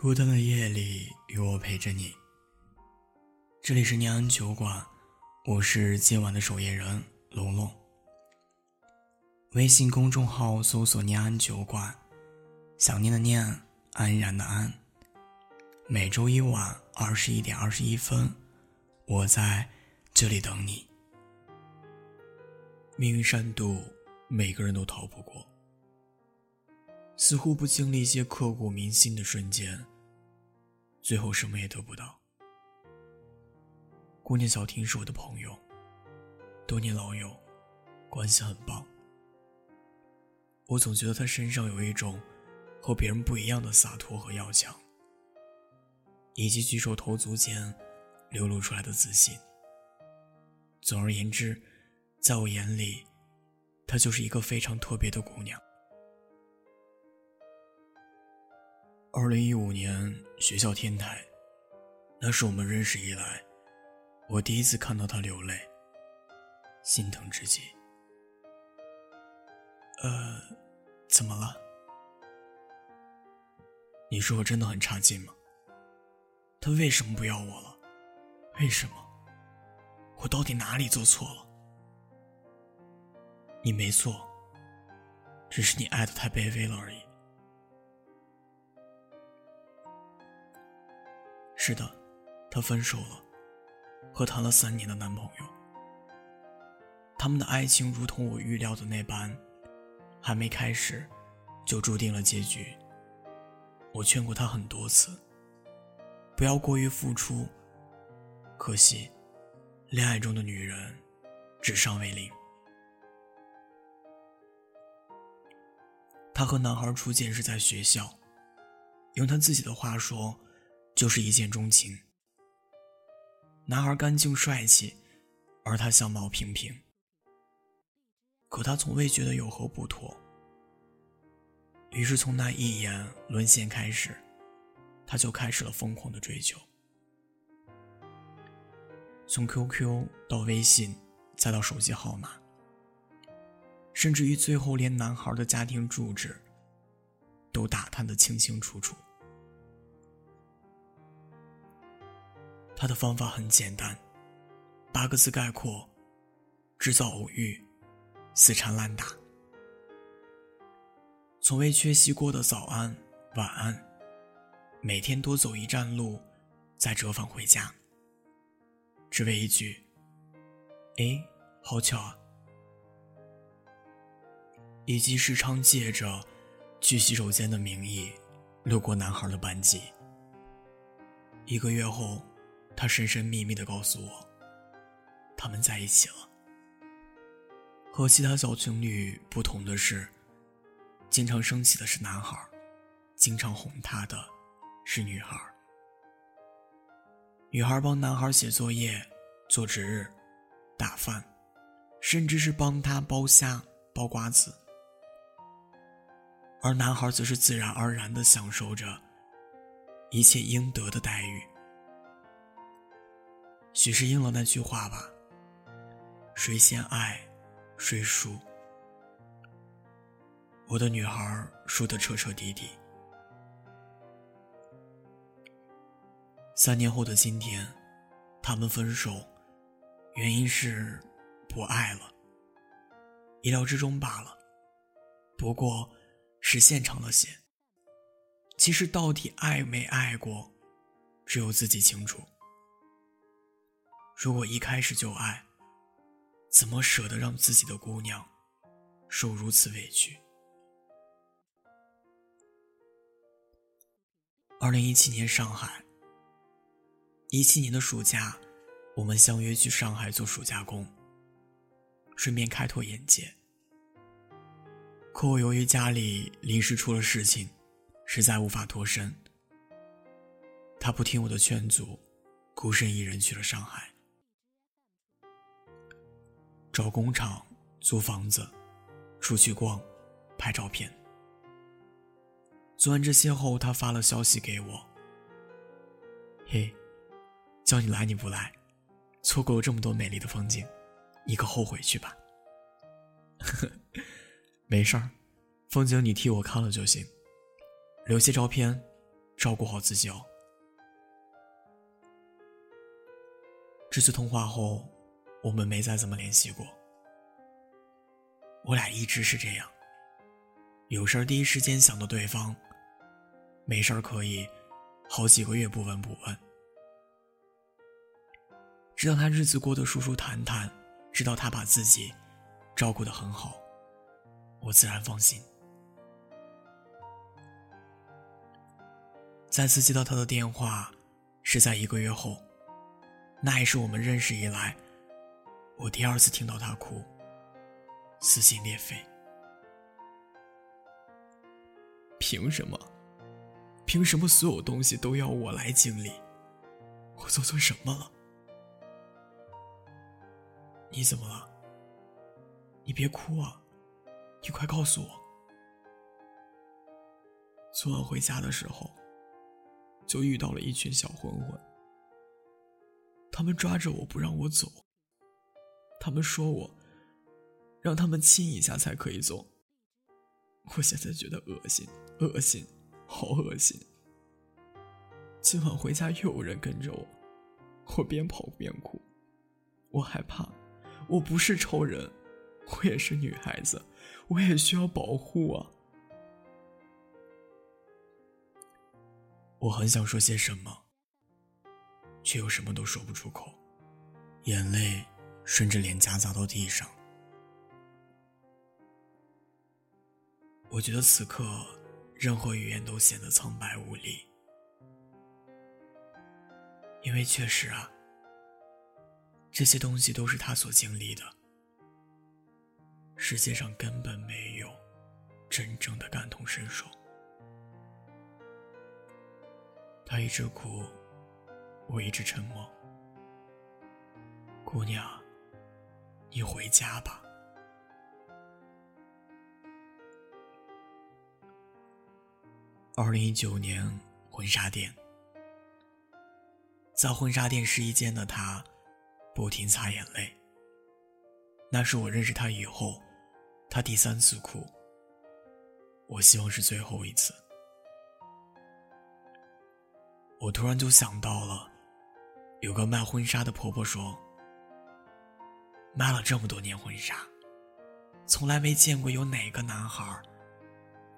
孤单的夜里，有我陪着你。这里是念安酒馆，我是今晚的守夜人龙龙。微信公众号搜索“念安酒馆”，想念的念，安然的安。每周一晚二十一点二十一分，我在这里等你。命运善妒，每个人都逃不过。似乎不经历一些刻骨铭心的瞬间，最后什么也得不到。姑娘小婷是我的朋友，多年老友，关系很棒。我总觉得她身上有一种和别人不一样的洒脱和要强，以及举手投足间流露出来的自信。总而言之，在我眼里，她就是一个非常特别的姑娘。二零一五年学校天台，那是我们认识以来，我第一次看到他流泪，心疼至极。呃，怎么了？你说我真的很差劲吗？他为什么不要我了？为什么？我到底哪里做错了？你没错，只是你爱的太卑微了而已。是的，她分手了，和谈了三年的男朋友。他们的爱情如同我预料的那般，还没开始，就注定了结局。我劝过她很多次，不要过于付出。可惜，恋爱中的女人，智商为零。她和男孩初见是在学校，用她自己的话说。就是一见钟情。男孩干净帅气，而她相貌平平。可他从未觉得有何不妥。于是从那一眼沦陷开始，他就开始了疯狂的追求。从 QQ 到微信，再到手机号码，甚至于最后连男孩的家庭住址，都打探的清清楚楚。他的方法很简单，八个字概括：制造偶遇，死缠烂打。从未缺席过的早安、晚安，每天多走一站路，再折返回家，只为一句：“哎，好巧啊！”以及时常借着去洗手间的名义，路过男孩的班级。一个月后。他神神秘秘的告诉我，他们在一起了。和其他小情侣不同的是，经常生气的是男孩，经常哄他的是女孩。女孩帮男孩写作业、做值日、打饭，甚至是帮他剥虾、剥瓜子，而男孩则是自然而然的享受着一切应得的待遇。许是应了那句话吧：“谁先爱，谁输。”我的女孩输得彻彻底底。三年后的今天，他们分手，原因是不爱了，意料之中罢了。不过，时间长了些。其实，到底爱没爱过，只有自己清楚。如果一开始就爱，怎么舍得让自己的姑娘受如此委屈？二零一七年上海，一七年的暑假，我们相约去上海做暑假工，顺便开拓眼界。可我由于家里临时出了事情，实在无法脱身。他不听我的劝阻，孤身一人去了上海。找工厂、租房子、出去逛、拍照片。做完这些后，他发了消息给我：“嘿，叫你来你不来，错过了这么多美丽的风景，你可后悔去吧。”呵呵没事儿，风景你替我看了就行，留些照片，照顾好自己哦。这次通话后，我们没再怎么联系过。我俩一直是这样，有事儿第一时间想到对方，没事儿可以好几个月不闻不问。知道他日子过得舒舒坦坦，知道他把自己照顾得很好，我自然放心。再次接到他的电话，是在一个月后，那也是我们认识以来，我第二次听到他哭。撕心裂肺，凭什么？凭什么所有东西都要我来经历？我做错什么了？你怎么了？你别哭啊！你快告诉我。昨晚回家的时候，就遇到了一群小混混，他们抓着我不让我走，他们说我。让他们亲一下才可以走。我现在觉得恶心，恶心，好恶心。今晚回家又有人跟着我，我边跑边哭。我害怕，我不是超人，我也是女孩子，我也需要保护啊。我很想说些什么，却又什么都说不出口，眼泪顺着脸颊砸到地上。我觉得此刻，任何语言都显得苍白无力，因为确实啊，这些东西都是他所经历的。世界上根本没有真正的感同身受。他一直哭，我一直沉默。姑娘，你回家吧。二零一九年婚纱店，在婚纱店试衣间的他，不停擦眼泪。那是我认识他以后，他第三次哭。我希望是最后一次。我突然就想到了，有个卖婚纱的婆婆说，卖了这么多年婚纱，从来没见过有哪个男孩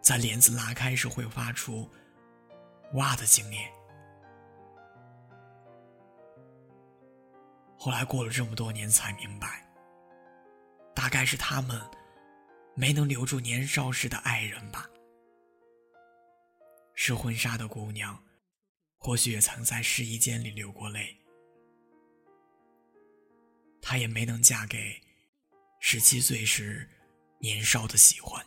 在帘子拉开时会发出“哇”的经验。后来过了这么多年才明白，大概是他们没能留住年少时的爱人吧。试婚纱的姑娘，或许也曾在试衣间里流过泪。她也没能嫁给十七岁时年少的喜欢。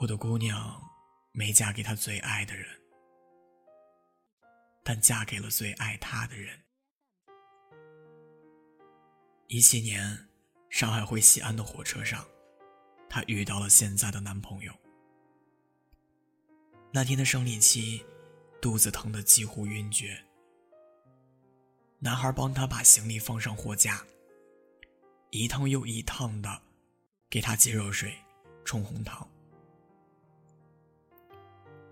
我的姑娘没嫁给她最爱的人，但嫁给了最爱她的人。一七年，上海回西安的火车上，她遇到了现在的男朋友。那天的生理期，肚子疼得几乎晕厥。男孩帮他把行李放上货架，一趟又一趟的给他接热水、冲红糖。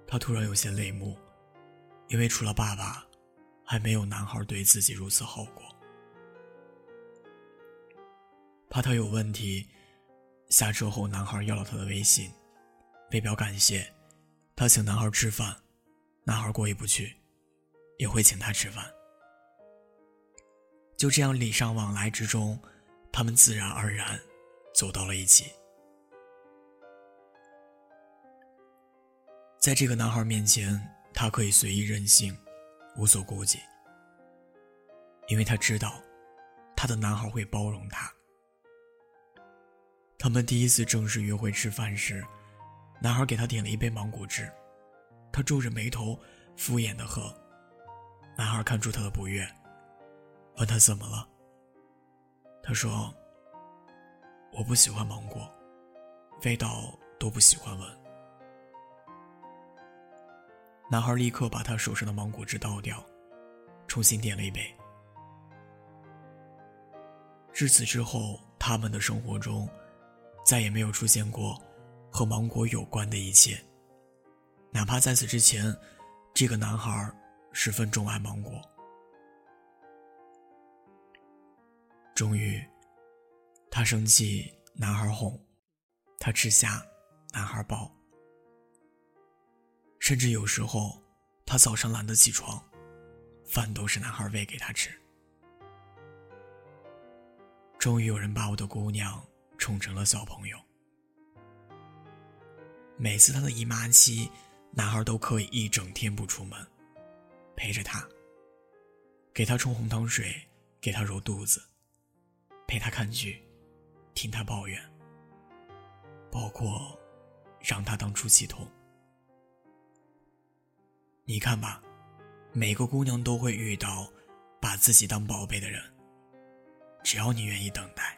他突然有些泪目，因为除了爸爸，还没有男孩对自己如此好过。怕他有问题，下车后男孩要了他的微信，为表感谢，他请男孩吃饭，男孩过意不去，也会请他吃饭。就这样礼尚往来之中，他们自然而然走到了一起。在这个男孩面前，他可以随意任性，无所顾忌，因为他知道，他的男孩会包容他。他们第一次正式约会吃饭时，男孩给他点了一杯芒果汁，他皱着眉头，敷衍的喝。男孩看出他的不悦，问他怎么了。他说：“我不喜欢芒果，味道都不喜欢闻。”男孩立刻把他手上的芒果汁倒掉，重新点了一杯。至此之后，他们的生活中再也没有出现过和芒果有关的一切，哪怕在此之前，这个男孩十分钟爱芒果。终于，他生气，男孩哄；他吃虾，男孩抱。甚至有时候，他早上懒得起床，饭都是男孩喂给他吃。终于有人把我的姑娘宠成了小朋友。每次她的姨妈期，男孩都可以一整天不出门，陪着她，给她冲红糖水，给她揉肚子，陪他看剧，听他抱怨，包括让他当出气筒。你看吧，每个姑娘都会遇到把自己当宝贝的人。只要你愿意等待。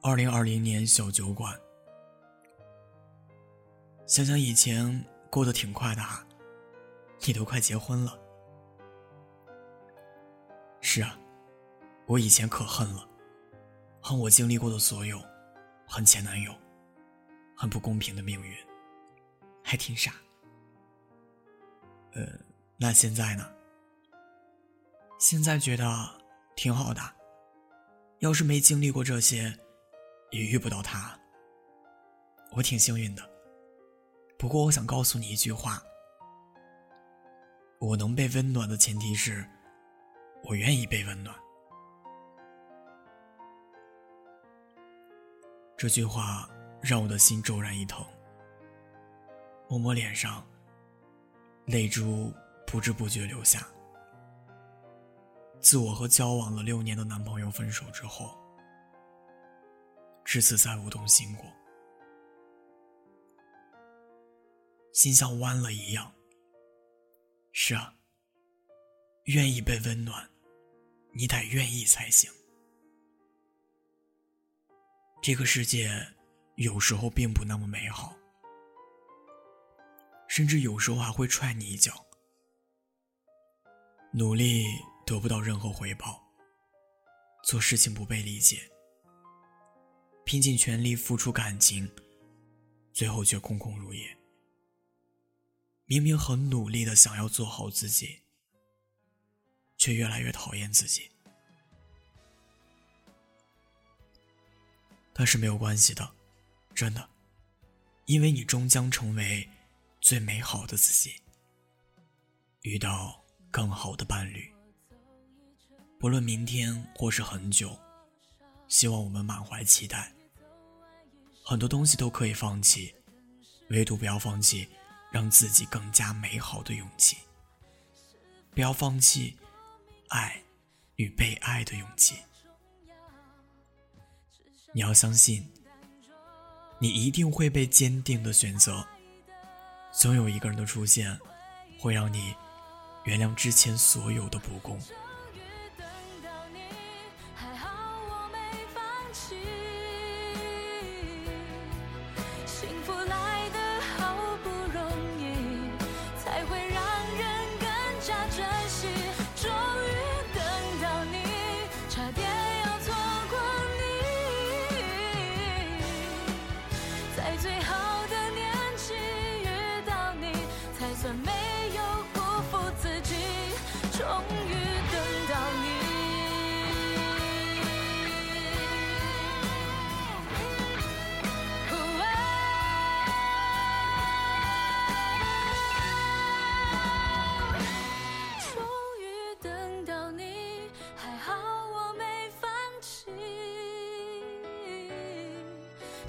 二零二零年小酒馆，想想以前过得挺快的啊，你都快结婚了。是啊，我以前可恨了，恨我经历过的所有，恨前男友，恨不公平的命运，还挺傻。呃，那现在呢？现在觉得挺好的，要是没经历过这些，也遇不到他。我挺幸运的。不过我想告诉你一句话：我能被温暖的前提是，我愿意被温暖。这句话让我的心骤然一疼，摸摸脸上，泪珠不知不觉流下。自我和交往了六年的男朋友分手之后，至此再无动心过，心像弯了一样。是啊，愿意被温暖，你得愿意才行。这个世界有时候并不那么美好，甚至有时候还会踹你一脚。努力。得不到任何回报，做事情不被理解，拼尽全力付出感情，最后却空空如也。明明很努力的想要做好自己，却越来越讨厌自己。但是没有关系的，真的，因为你终将成为最美好的自己，遇到更好的伴侣。不论明天或是很久，希望我们满怀期待。很多东西都可以放弃，唯独不要放弃让自己更加美好的勇气。不要放弃爱与被爱的勇气。你要相信，你一定会被坚定的选择。总有一个人的出现，会让你原谅之前所有的不公。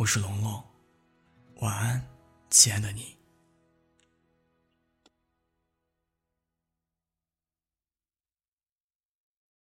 我是龙龙，晚安，亲爱的你。